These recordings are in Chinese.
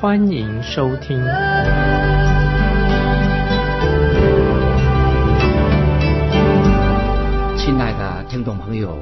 欢迎收听。亲爱的听众朋友，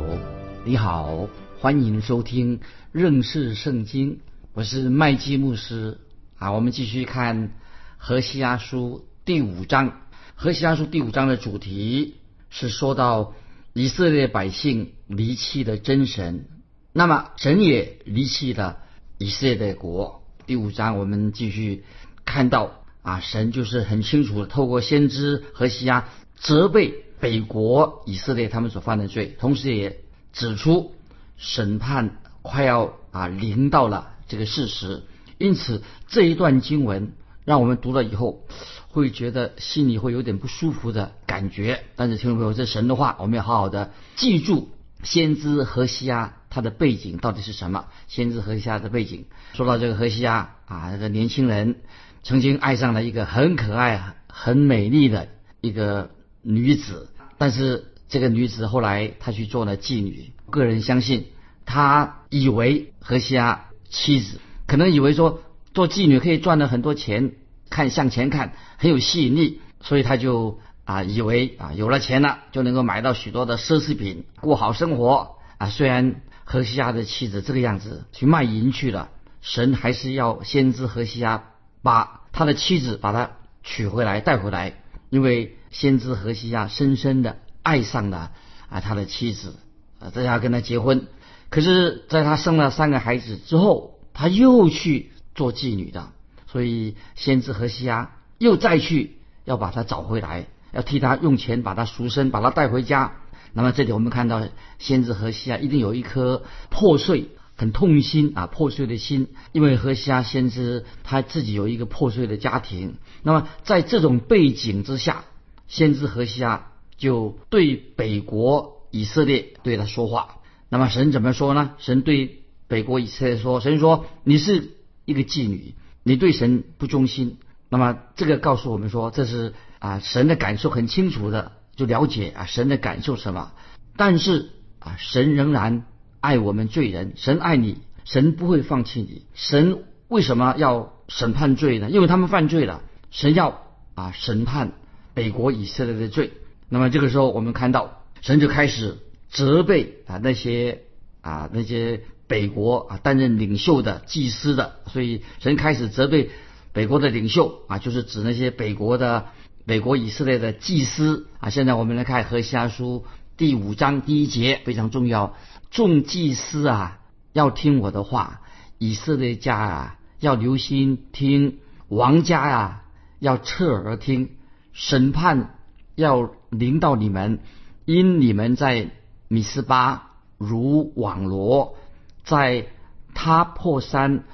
你好，欢迎收听认识圣经，我是麦基牧师啊。我们继续看何西阿书第五章，何西阿书第五章的主题。是说到以色列百姓离弃的真神，那么神也离弃了以色列的国。第五章我们继续看到啊，神就是很清楚的透过先知和西亚责备北国以色列他们所犯的罪，同时也指出审判快要啊临到了这个事实。因此这一段经文让我们读了以后。会觉得心里会有点不舒服的感觉，但是听众朋友，这神的话，我们要好好的记住。先知何西亚他的背景到底是什么？先知何西亚的背景，说到这个何西亚啊，这个年轻人曾经爱上了一个很可爱、很美丽的一个女子，但是这个女子后来她去做了妓女。个人相信，他以为何西亚妻子可能以为说做妓女可以赚了很多钱。看向前看很有吸引力，所以他就啊以为啊有了钱了就能够买到许多的奢侈品，过好生活啊。虽然何西亚的妻子这个样子去卖淫去了，神还是要先知何西亚把他的妻子把他娶回来带回来，因为先知何西亚深深的爱上了啊他的妻子啊，这要跟他结婚。可是，在他生了三个孩子之后，他又去做妓女的。所以，先知何西阿又再去要把他找回来，要替他用钱把他赎身，把他带回家。那么这里我们看到，先知何西阿一定有一颗破碎、很痛心啊，破碎的心，因为何西阿先知他自己有一个破碎的家庭。那么在这种背景之下，先知何西阿就对北国以色列对他说话。那么神怎么说呢？神对北国以色列说：“神说你是一个妓女。”你对神不忠心，那么这个告诉我们说，这是啊神的感受很清楚的，就了解啊神的感受什么。但是啊神仍然爱我们罪人，神爱你，神不会放弃你。神为什么要审判罪呢？因为他们犯罪了，神要啊审判北国以色列的罪。那么这个时候我们看到神就开始责备啊那些啊那些。北国啊，担任领袖的祭司的，所以神开始责备北国的领袖啊，就是指那些北国的美国以色列的祭司啊。现在我们来看何西阿书第五章第一节，非常重要。众祭司啊，要听我的话；以色列家啊，要留心听；王家啊，要侧耳听。审判要临到你们，因你们在米斯巴如网罗。在他破山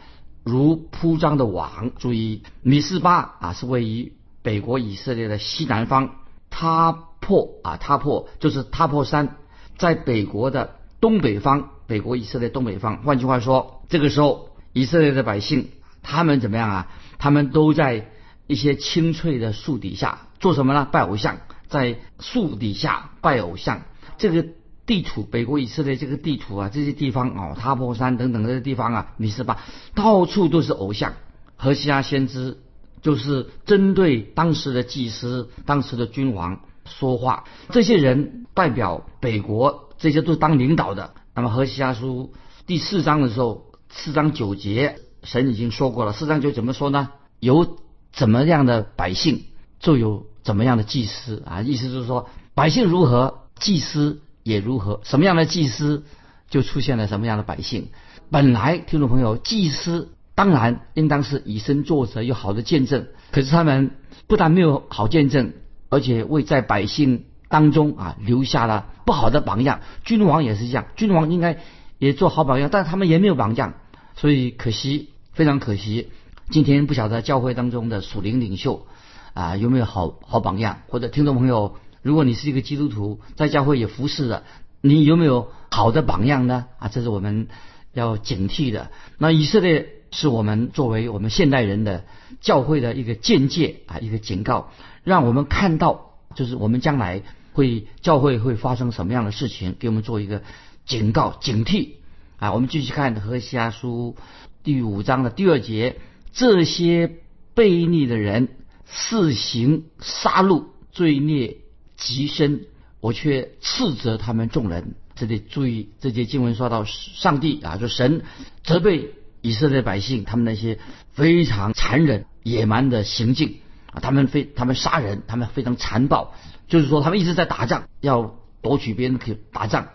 如铺张的网，注意米斯巴啊是位于北国以色列的西南方，他破啊他破就是他破山，在北国的东北方，北国以色列东北方。换句话说，这个时候以色列的百姓他们怎么样啊？他们都在一些青翠的树底下做什么呢？拜偶像，在树底下拜偶像，这个。地图，北国以色列这个地图啊，这些地方哦，塔破山等等这些地方啊，你是吧到处都是偶像。何西阿先知就是针对当时的祭司、当时的君王说话。这些人代表北国，这些都是当领导的。那么何西阿书第四章的时候，四章九节，神已经说过了。四章九怎么说呢？有怎么样的百姓，就有怎么样的祭司啊。意思就是说，百姓如何，祭司。也如何？什么样的祭司，就出现了什么样的百姓。本来听众朋友，祭司当然应当是以身作则，有好的见证。可是他们不但没有好见证，而且为在百姓当中啊留下了不好的榜样。君王也是这样，君王应该也做好榜样，但是他们也没有榜样，所以可惜，非常可惜。今天不晓得教会当中的属灵领袖啊有没有好好榜样，或者听众朋友，如果你是一个基督徒，在教会也服侍的，你有没有好的榜样呢？啊，这是我们要警惕的。那以色列是我们作为我们现代人的教会的一个见解啊，一个警告，让我们看到，就是我们将来会教会会发生什么样的事情，给我们做一个警告、警惕啊。我们继续看何西阿书第五章的第二节，这些悖逆的人肆行杀戮，罪孽极深，我却斥责他们众人。这里注意，这节经文说到上帝啊，就神责备以色列百姓，他们那些非常残忍、野蛮的行径啊，他们非他们杀人，他们非常残暴，就是说他们一直在打仗，要夺取别人可以打仗。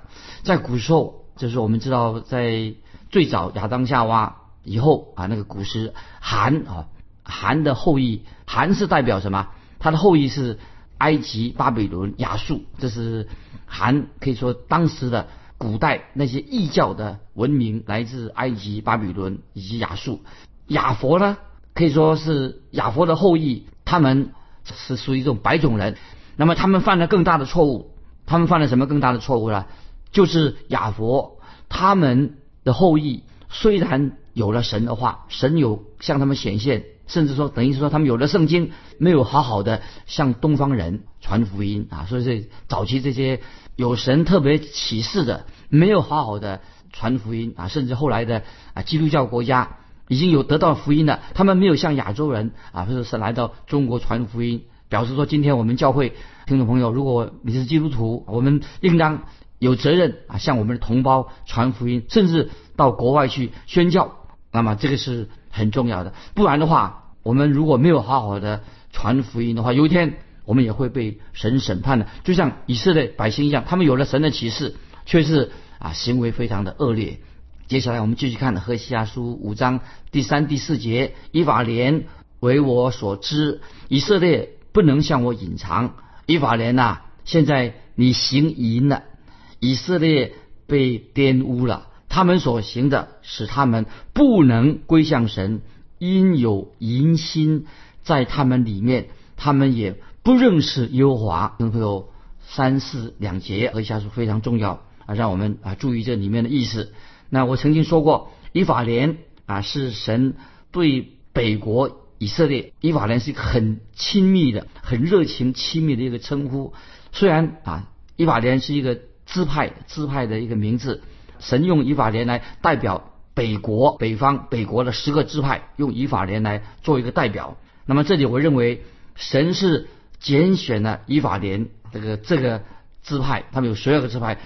在古时候，就是我们知道，在最早亚当夏娃以后啊，那个古时韩啊，韩的后裔，韩是代表什么？他的后裔是埃及、巴比伦、亚述，这是。韩可以说当时的古代那些异教的文明来自埃及、巴比伦以及亚述。亚佛呢，可以说是亚佛的后裔，他们是属于一种白种人。那么他们犯了更大的错误，他们犯了什么更大的错误呢？就是亚佛他们的后裔虽然有了神的话，神有向他们显现，甚至说等于是说他们有了圣经，没有好好的向东方人传福音啊。所以这早期这些。有神特别启示的，没有好好的传福音啊，甚至后来的啊基督教国家已经有得到福音了，他们没有向亚洲人啊，或者是来到中国传福音，表示说今天我们教会听众朋友，如果你是基督徒，我们应当有责任啊，向我们的同胞传福音，甚至到国外去宣教，那么这个是很重要的，不然的话，我们如果没有好好的传福音的话，有一天。我们也会被神审判的，就像以色列百姓一样，他们有了神的启示，却是啊行为非常的恶劣。接下来我们继续看何西阿书五章第三、第四节：以法莲为我所知，以色列不能向我隐藏。以法莲呐，现在你行淫了，以色列被玷污了，他们所行的使他们不能归向神，因有淫心在他们里面，他们也。不认识耶和华，会有三四两节，和下是非常重要啊，让我们啊注意这里面的意思。那我曾经说过，以法莲啊是神对北国以色列，以法莲是一个很亲密的、很热情、亲密的一个称呼。虽然啊，以法莲是一个支派支派的一个名字，神用以法莲来代表北国北方北国的十个支派，用以法莲来做一个代表。那么这里我认为神是。拣选了以法莲这个这个支派，他们有十二个支派，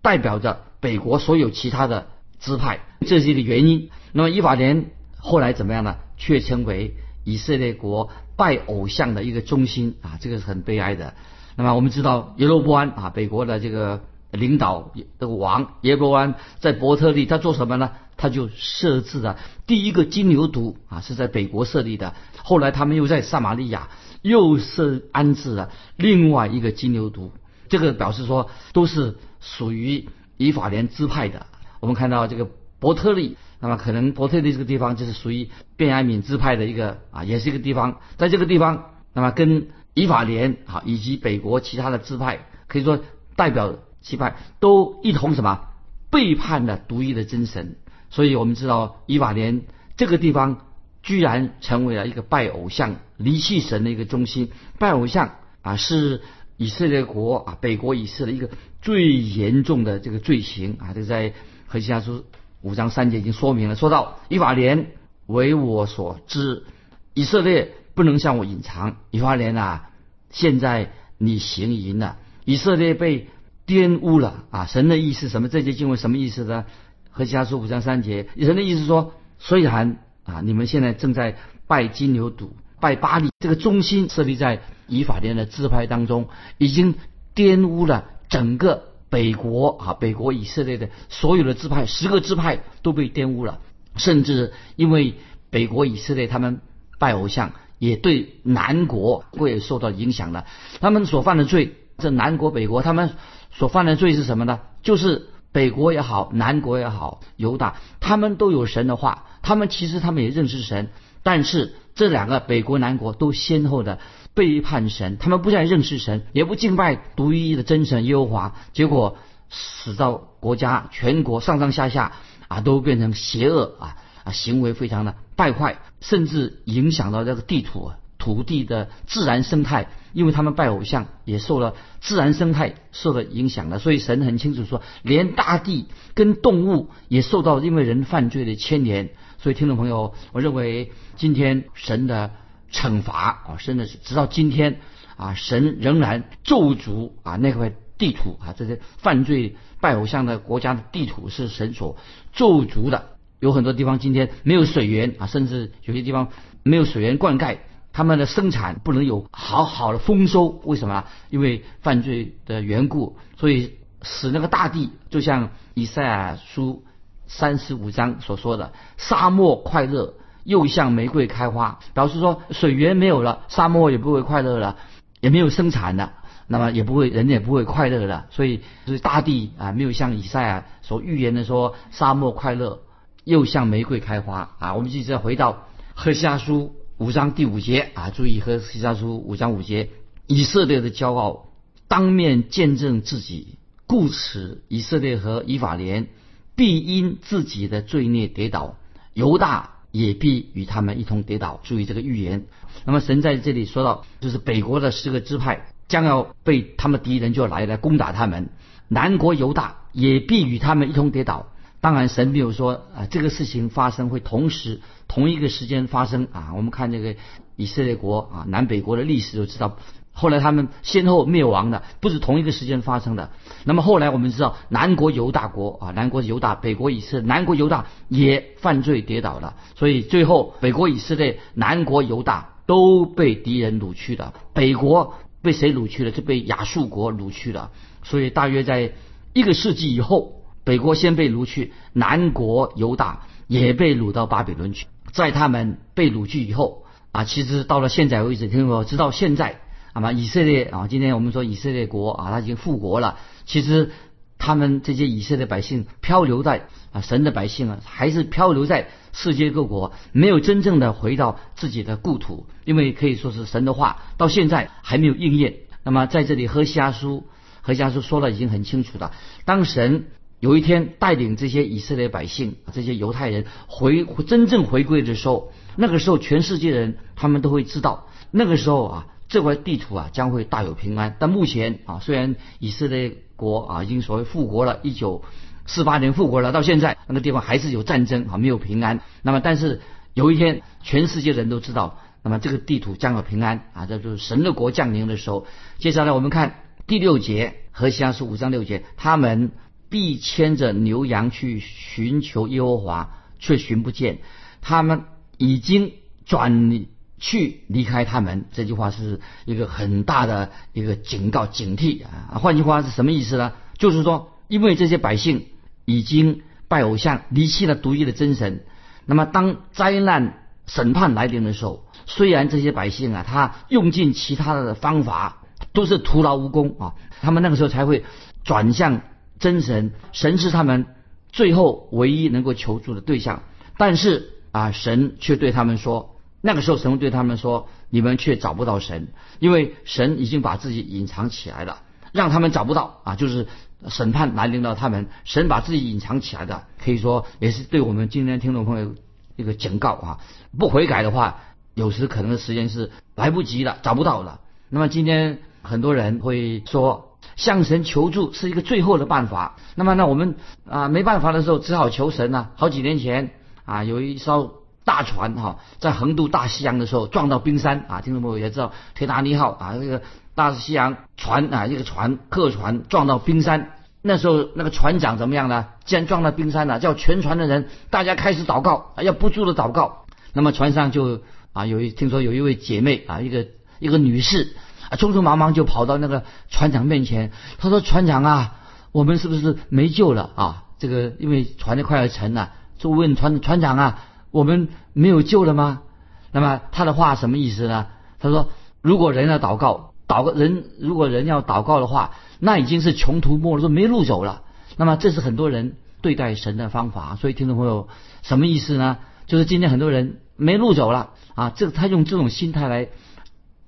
代表着北国所有其他的支派，这是一个原因。那么以法莲后来怎么样呢？却成为以色列国拜偶像的一个中心啊，这个是很悲哀的。那么我们知道耶罗波安啊，北国的这个领导的王耶罗安在伯特利，他做什么呢？他就设置了第一个金牛犊啊，是在北国设立的。后来他们又在撒玛利亚。又是安置了另外一个金牛犊，这个表示说都是属于以法莲支派的。我们看到这个伯特利，那么可能伯特利这个地方就是属于便雅悯支派的一个啊，也是一个地方。在这个地方，那么跟以法莲啊以及北国其他的支派，可以说代表支派都一同什么背叛了独一的真神。所以我们知道以法莲这个地方。居然成为了一个拜偶像、离弃神的一个中心。拜偶像啊，是以色列国啊，北国以色列一个最严重的这个罪行啊。这在何西阿书五章三节已经说明了，说到以法莲为我所知，以色列不能向我隐藏。以法莲啊，现在你行淫了，以色列被玷污了啊。神的意思什么？这节经文什么意思呢？和其他书五章三节，神的意思说，虽然。啊！你们现在正在拜金牛犊、拜巴利，这个中心设立在以法莲的支派当中，已经玷污了整个北国啊！北国以色列的所有的支派，十个支派都被玷污了，甚至因为北国以色列他们拜偶像，也对南国会受到影响了。他们所犯的罪，这南国、北国他们所犯的罪是什么呢？就是北国也好，南国也好，犹大他们都有神的话。他们其实他们也认识神，但是这两个北国南国都先后的背叛神，他们不再认识神，也不敬拜独一的真神耶和华，结果使到国家全国上上下下啊都变成邪恶啊啊行为非常的败坏，甚至影响到这个地土土地的自然生态，因为他们拜偶像也受了自然生态受了影响了，所以神很清楚说，连大地跟动物也受到因为人犯罪的牵连。所以听众朋友，我认为今天神的惩罚啊，真的是直到今天啊，神仍然咒诅啊那块地图啊，这些犯罪拜偶像的国家的地图是神所咒诅的。有很多地方今天没有水源啊，甚至有些地方没有水源灌溉，他们的生产不能有好好的丰收。为什么？因为犯罪的缘故，所以使那个大地就像以赛亚书。三十五章所说的沙漠快乐，又像玫瑰开花，表示说水源没有了，沙漠也不会快乐了，也没有生产了，那么也不会人也不会快乐了。所以就是大地啊，没有像以赛亚所预言的说沙漠快乐，又像玫瑰开花啊。我们继续回到何西阿书五章第五节啊，注意和西阿书五章五节，以色列的骄傲当面见证自己，故此以色列和以法莲。必因自己的罪孽跌倒，犹大也必与他们一同跌倒。注意这个预言。那么神在这里说到，就是北国的十个支派将要被他们敌人就要来来攻打他们，南国犹大也必与他们一同跌倒。当然，神没有说啊，这个事情发生会同时同一个时间发生啊。我们看这个以色列国啊，南北国的历史就知道。后来他们先后灭亡的，不是同一个时间发生的。那么后来我们知道，南国犹大国啊，南国犹大，北国以色列，南国犹大也犯罪跌倒了。所以最后北国以色列、南国犹大都被敌人掳去了。北国被谁掳去了？就被亚述国掳去了。所以大约在一个世纪以后，北国先被掳去，南国犹大也被掳到巴比伦去。在他们被掳去以后啊，其实到了现在为止，听说直到现在。那么以色列啊，今天我们说以色列国啊，他已经复国了。其实他们这些以色列百姓漂流在啊，神的百姓啊，还是漂流在世界各国，没有真正的回到自己的故土。因为可以说是神的话到现在还没有应验。那么在这里，何西阿书何西阿书说的已经很清楚了。当神有一天带领这些以色列百姓、这些犹太人回真正回归的时候，那个时候全世界人他们都会知道，那个时候啊。这块地图啊将会大有平安，但目前啊虽然以色列国啊已经所谓复国了，一九四八年复国了，到现在那个地方还是有战争啊没有平安。那么但是有一天全世界人都知道，那么这个地图将有平安啊，这就是神的国降临的时候。接下来我们看第六节和西阿书五章六节，他们必牵着牛羊去寻求耶和华，却寻不见，他们已经转。去离开他们，这句话是一个很大的一个警告、警惕啊！换句话是什么意思呢？就是说，因为这些百姓已经拜偶像、离弃了独一的真神，那么当灾难审判来临的时候，虽然这些百姓啊，他用尽其他的方法，都是徒劳无功啊，他们那个时候才会转向真神，神是他们最后唯一能够求助的对象。但是啊，神却对他们说。那个时候，神对他们说：“你们却找不到神，因为神已经把自己隐藏起来了，让他们找不到啊！就是审判来临到他们，神把自己隐藏起来的，可以说也是对我们今天听众朋友一个警告啊！不悔改的话，有时可能时间是来不及了，找不到了。那么今天很多人会说，向神求助是一个最后的办法。那么，那我们啊没办法的时候，只好求神了。好几年前啊，有一艘。大船哈，在横渡大西洋的时候撞到冰山啊！听众朋友也知道，铁达尼号啊，这个大西洋船啊，一个船客船撞到冰山，那时候那个船长怎么样呢？既然撞到冰山了，叫全船的人大家开始祷告，啊要不住的祷告。那么船上就啊，有一听说有一位姐妹啊，一个一个女士，匆匆忙忙就跑到那个船长面前，他说：“船长啊，我们是不是没救了啊？这个因为船就快要沉了，就问船船长啊。”我们没有救了吗？那么他的话什么意思呢？他说：如果人要祷告，祷告人如果人要祷告的话，那已经是穷途末路，没路走了。那么这是很多人对待神的方法。所以听众朋友，什么意思呢？就是今天很多人没路走了啊，这个他用这种心态来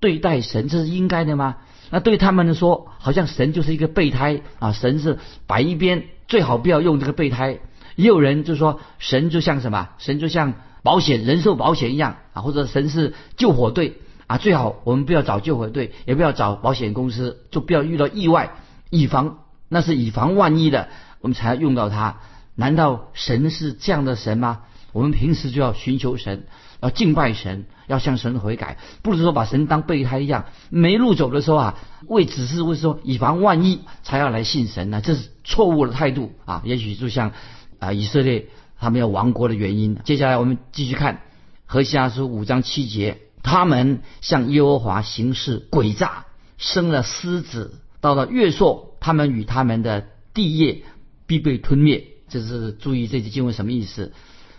对待神，这是应该的吗？那对他们来说，好像神就是一个备胎啊，神是摆一边，最好不要用这个备胎。也有人就说，神就像什么？神就像保险、人寿保险一样啊，或者神是救火队啊，最好我们不要找救火队，也不要找保险公司，就不要遇到意外，以防那是以防万一的，我们才要用到它。难道神是这样的神吗？我们平时就要寻求神，要敬拜神，要向神悔改，不是说把神当备胎一样，没路走的时候啊，为只是为说以防万一才要来信神呢？这是错误的态度啊！也许就像啊以色列他们要亡国的原因。接下来我们继续看何西阿书五章七节，他们向耶和华行事诡诈，生了狮子，到了月朔，他们与他们的地业必被吞灭。这是注意这节经文什么意思？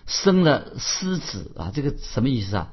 生了狮子啊，这个什么意思啊？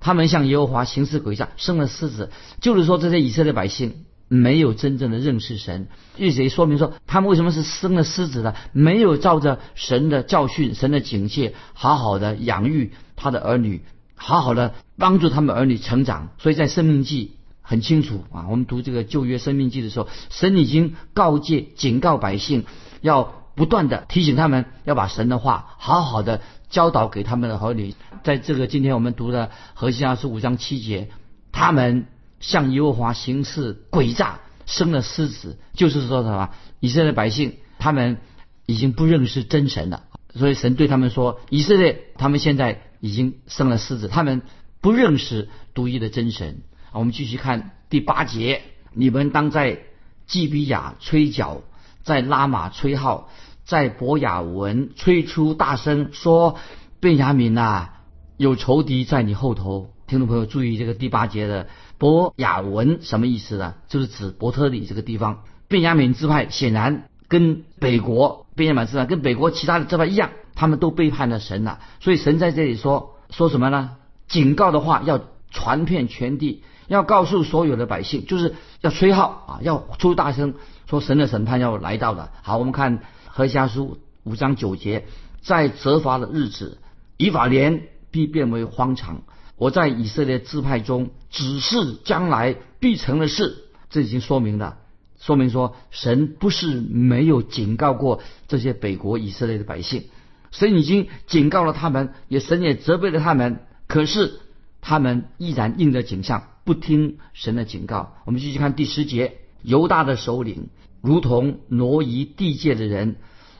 他们向耶和华行事诡诈，生了狮子，就是说这些以色列百姓没有真正的认识神。意思说明说，他们为什么是生了狮子呢？没有照着神的教训、神的警戒，好好的养育他的儿女，好好的帮助他们儿女成长。所以在生命记很清楚啊，我们读这个旧约生命记的时候，神已经告诫、警告百姓要。不断的提醒他们要把神的话好好的教导给他们的儿女。在这个今天我们读的何西阿书五章七节，他们向耶和华行事诡诈，生了狮子，就是说什么？以色列百姓他们已经不认识真神了，所以神对他们说：以色列他们现在已经生了狮子，他们不认识独一的真神。我们继续看第八节：你们当在基比亚吹角。在拉玛吹号，在博雅文吹出大声说：“贝雅敏呐，有仇敌在你后头。”听众朋友注意，这个第八节的博雅文什么意思呢？就是指伯特利这个地方。贝雅敏支派显然跟北国贝雅敏支派跟北国其他的支派一样，他们都背叛了神了。所以神在这里说说什么呢？警告的话要传遍全地，要告诉所有的百姓，就是要吹号啊，要出大声。说神的审判要来到了。好，我们看何家书五章九节，在责罚的日子，以法莲必变为荒场。我在以色列支派中指示将来必成的事，这已经说明了，说明说神不是没有警告过这些北国以色列的百姓，神已经警告了他们，也神也责备了他们，可是他们依然应着景象，不听神的警告。我们继续看第十节。犹大的首领如同挪移地界的人，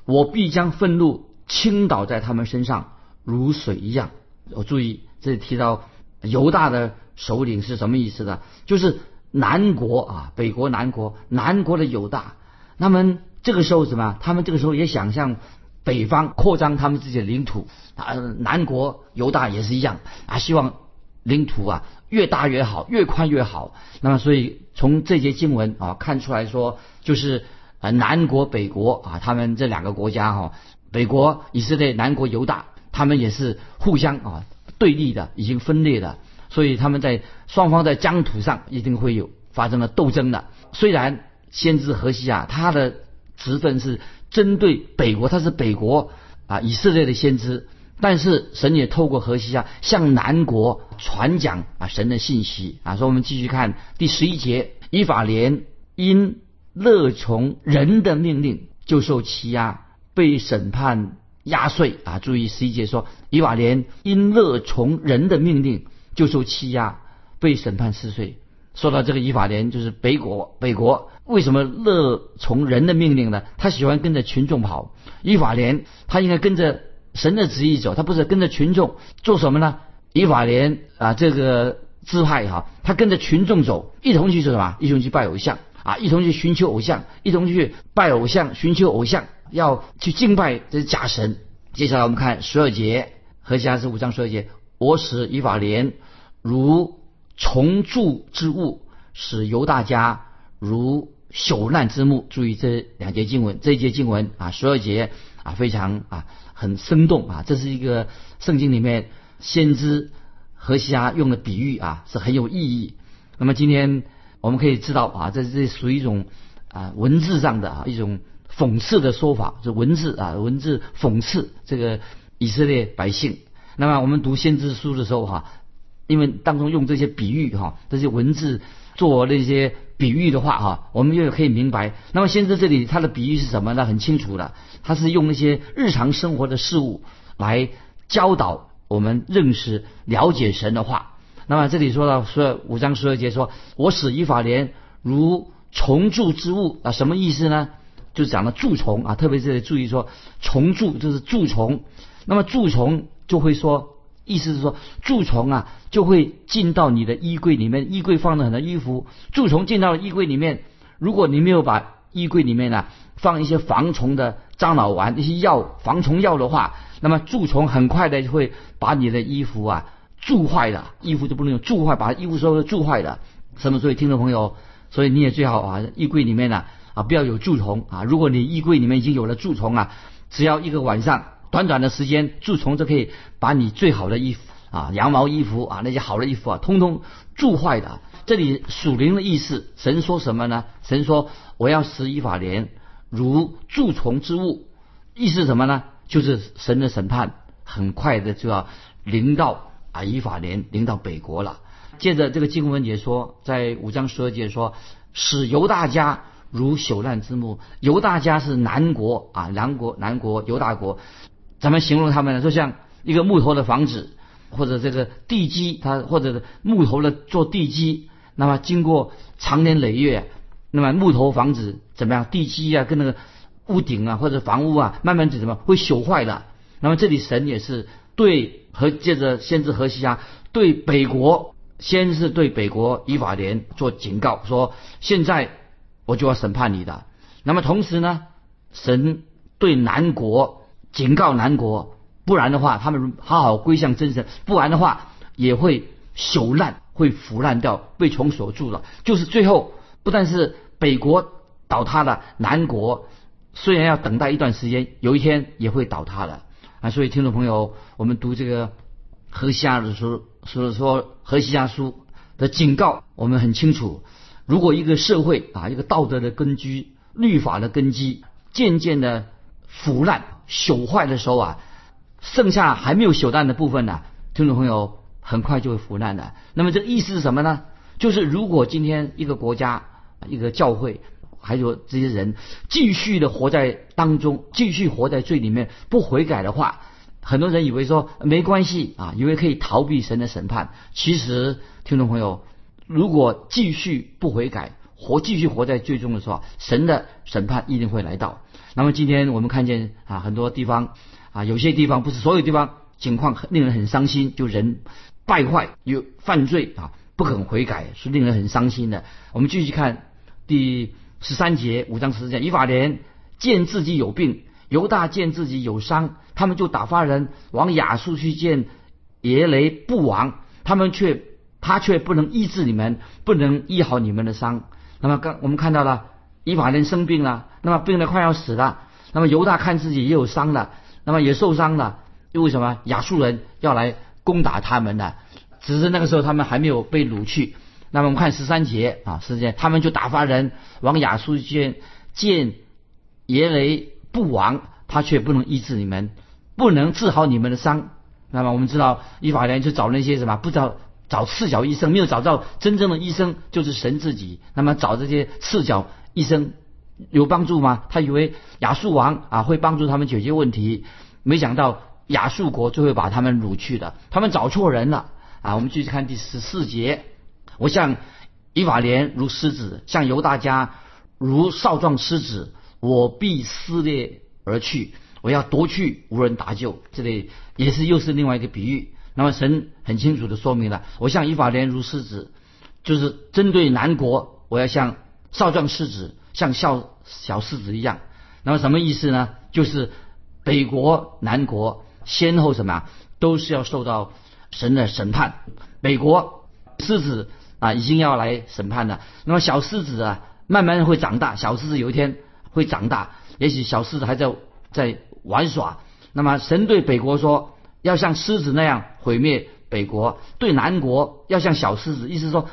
我必将愤怒倾倒在他们身上，如水一样。我注意这里提到犹大的首领是什么意思呢？就是南国啊，北国南国，南国的犹大。他们这个时候什么？他们这个时候也想向北方扩张他们自己的领土啊。南国犹大也是一样啊，希望领土啊越大越好，越宽越好。那么所以。从这些经文啊看出来说，就是呃南国北国啊，他们这两个国家哈，北国以色列，南国犹大，他们也是互相啊对立的，已经分裂的，所以他们在双方在疆土上一定会有发生了斗争的。虽然先知何西啊，他的职分是针对北国，他是北国啊以色列的先知。但是神也透过河西啊，向南国传讲啊神的信息啊。说我们继续看第十一节，以法莲因乐从人的命令就受欺压，被审判压碎啊。注意十一节说，以法莲因乐从人的命令就受欺压，被审判撕碎。说到这个以法莲，就是北国，北国为什么乐从人的命令呢？他喜欢跟着群众跑。以法莲他应该跟着。神的旨意走，他不是跟着群众做什么呢？以法莲啊，这个支派哈，他跟着群众走，一同去做什么？一同去拜偶像啊，一同去寻求偶像，一同去拜偶像，寻求偶像，要去敬拜这是假神。接下来我们看十二节，何西阿书五章十二节，我使以法莲如重铸之物，使犹大家如朽烂之木。注意这两节经文，这一节经文啊，十二节啊，非常啊。很生动啊！这是一个圣经里面先知何西阿用的比喻啊，是很有意义。那么今天我们可以知道啊，这这属于一种啊文字上的啊一种讽刺的说法，就文字啊文字讽刺这个以色列百姓。那么我们读先知书的时候哈，因为当中用这些比喻哈，这些文字做那些比喻的话哈，我们就可以明白。那么先知这里他的比喻是什么呢？很清楚的，他是用那些日常生活的事物来教导我们认识、了解神的话。那么这里说到说五章十二节说：“我使以法莲如虫蛀之物啊，什么意思呢？就讲了蛀虫啊，特别是注意说虫蛀就是蛀虫。那么蛀虫就会说，意思是说蛀虫啊就会进到你的衣柜里面，衣柜放了很多衣服，蛀虫进到了衣柜里面，如果你没有把衣柜里面呢放一些防虫的樟脑丸、一些药防虫药的话，那么蛀虫很快的就会把你的衣服啊。”蛀坏了，衣服就不能用蛀坏，把衣服说蛀坏了。什么？所以听众朋友，所以你也最好啊，衣柜里面呢啊不要有蛀虫啊。如果你衣柜里面已经有了蛀虫啊，只要一个晚上，短短的时间，蛀虫就可以把你最好的衣服啊，羊毛衣服啊，那些好的衣服啊，通通蛀坏的。这里属灵的意思，神说什么呢？神说我要使以法莲如蛀虫之物，意思什么呢？就是神的审判很快的就要临到。啊，以法莲临到北国了。接着这个经文也说，在五章十二节说，使犹大家如朽烂之木。犹大家是南国啊，南国南国犹大国，怎么形容他们呢？就像一个木头的房子，或者这个地基，它或者木头的做地基，那么经过长年累月，那么木头房子怎么样？地基啊，跟那个屋顶啊，或者房屋啊，慢慢就怎么会朽坏的？那么这里神也是对。和接着先知何西亚对北国，先是对北国以法莲做警告，说现在我就要审判你的。那么同时呢，神对南国警告南国，不然的话，他们好好归向真神，不然的话也会朽烂，会腐烂掉，被虫所住了。就是最后不但是北国倒塌了，南国虽然要等待一段时间，有一天也会倒塌的。啊，所以听众朋友，我们读这个何西阿的书，所以说何西阿书的警告，我们很清楚。如果一个社会啊，一个道德的根基、律法的根基渐渐的腐烂、朽坏的时候啊，剩下还没有朽烂的部分呢，听众朋友很快就会腐烂的。那么这个意思是什么呢？就是如果今天一个国家、一个教会。还有这些人继续的活在当中，继续活在罪里面，不悔改的话，很多人以为说没关系啊，以为可以逃避神的审判。其实，听众朋友，如果继续不悔改，活继续活在最终的时候，神的审判一定会来到。那么今天我们看见啊，很多地方啊，有些地方不是所有地方情况令人很伤心，就人败坏有犯罪啊，不肯悔改是令人很伤心的。我们继续看第。十三节五章十节，以法莲见自己有病，犹大见自己有伤，他们就打发人往亚述去见耶雷布王，他们却他却不能医治你们，不能医好你们的伤。那么刚我们看到了以法莲生病了，那么病得快要死了。那么犹大看自己也有伤了，那么也受伤了，又为什么？亚述人要来攻打他们呢，只是那个时候他们还没有被掳去。那么我们看十三节啊，十三节他们就打发人往亚述见见耶雷布王，他却不能医治你们，不能治好你们的伤。那么我们知道，依法莲去找那些什么，不知道找赤脚医生，没有找到真正的医生，就是神自己。那么找这些赤脚医生有帮助吗？他以为亚述王啊会帮助他们解决问题，没想到亚述国就会把他们掳去的。他们找错人了啊！我们继续看第十四节。我像以法莲如狮子，像犹大家如少壮狮子，我必撕裂而去，我要夺去，无人搭救。这里也是又是另外一个比喻。那么神很清楚的说明了，我像以法莲如狮子，就是针对南国，我要像少壮狮子，像小小狮子一样。那么什么意思呢？就是北国、南国先后什么啊都是要受到神的审判。北国狮子。啊，已经要来审判了。那么小狮子啊，慢慢会长大。小狮子有一天会长大，也许小狮子还在在玩耍。那么神对北国说，要像狮子那样毁灭北国；对南国要像小狮子，意思说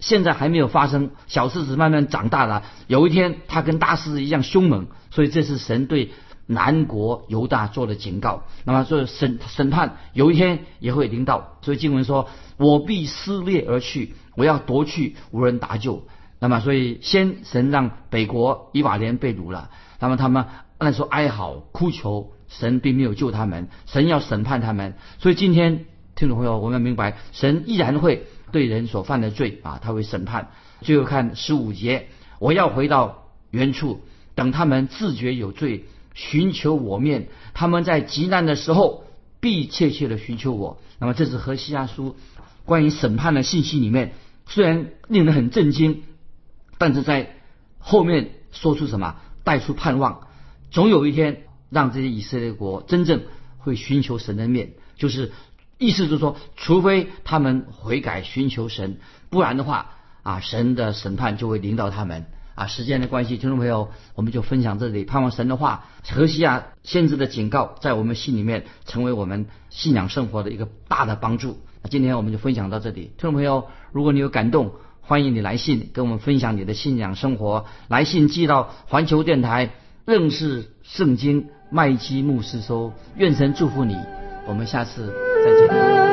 现在还没有发生。小狮子慢慢长大了，有一天它跟大狮子一样凶猛。所以这是神对南国犹大做的警告。那么这审审判有一天也会临到，所以经文说：“我必撕裂而去，我要夺去，无人搭救。”那么所以先神让北国以瓦莲被掳了，那么他们那时候哀嚎哭求神，并没有救他们，神要审判他们。所以今天听众朋友，我们明白神依然会对人所犯的罪啊，他会审判。最后看十五节，我要回到原处，等他们自觉有罪，寻求我面，他们在极难的时候必切切的寻求我。那么这是何西阿书关于审判的信息里面，虽然令人很震惊，但是在后面说出什么，带出盼望，总有一天让这些以色列国真正会寻求神的面，就是意思就是说，除非他们悔改寻求神，不然的话。啊，神的审判就会领导他们啊！时间的关系，听众朋友，我们就分享这里。盼望神的话，何西亚先知的警告，在我们心里面成为我们信仰生活的一个大的帮助。今天我们就分享到这里。听众朋友，如果你有感动，欢迎你来信跟我们分享你的信仰生活。来信寄到环球电台认识圣经麦基牧师收。愿神祝福你，我们下次再见。